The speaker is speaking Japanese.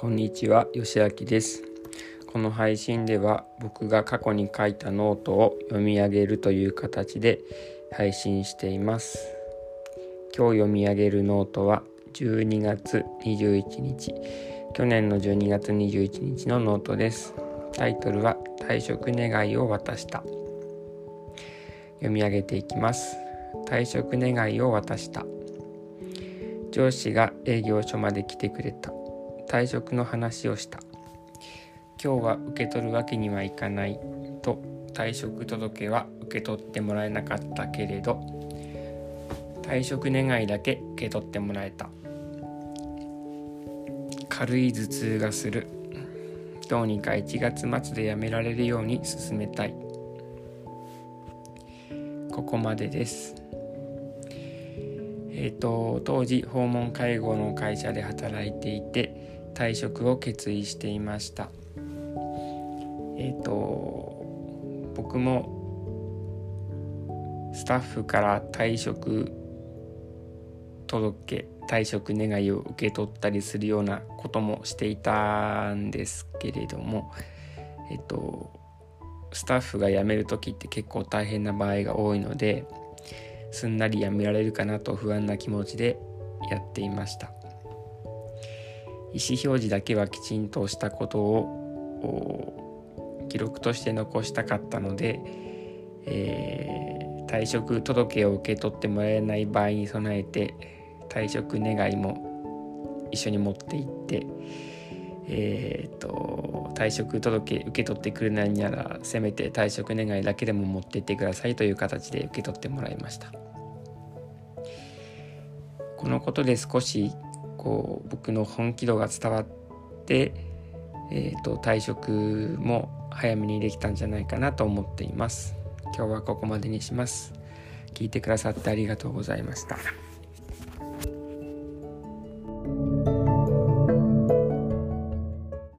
こんにちは、よしあきです。この配信では僕が過去に書いたノートを読み上げるという形で配信しています。今日読み上げるノートは12月21日、去年の12月21日のノートです。タイトルは退職願を渡した。読み上げていきます。退職願を渡した。上司が営業所まで来てくれた。退職の話をした。今日は受け取るわけにはいかない。と退職届は受け取ってもらえなかったけれど退職願いだけ受け取ってもらえた。軽い頭痛がする。どうにか1月末でやめられるように進めたい。ここまでです。えーと当時訪問介護の会社で働いていて退職を決意していました。えっ、ー、と僕もスタッフから退職届退職願いを受け取ったりするようなこともしていたんですけれどもえっ、ー、とスタッフが辞める時って結構大変な場合が多いのですんなり辞められるかなと不安な気持ちでやっていました。意思表示だけはきちんとしたことを記録として残したかったので、えー、退職届を受け取ってもらえない場合に備えて退職願いも一緒に持って行って、えーと、退職届受け取ってくれないならせめて退職願いだけでも持って行ってくださいという形で受け取ってもらいました。このことで少しこう僕の本気度が伝わって、えーと、退職も早めにできたんじゃないかなと思っています。今日はここまでにします。聞いてくださってありがとうございました。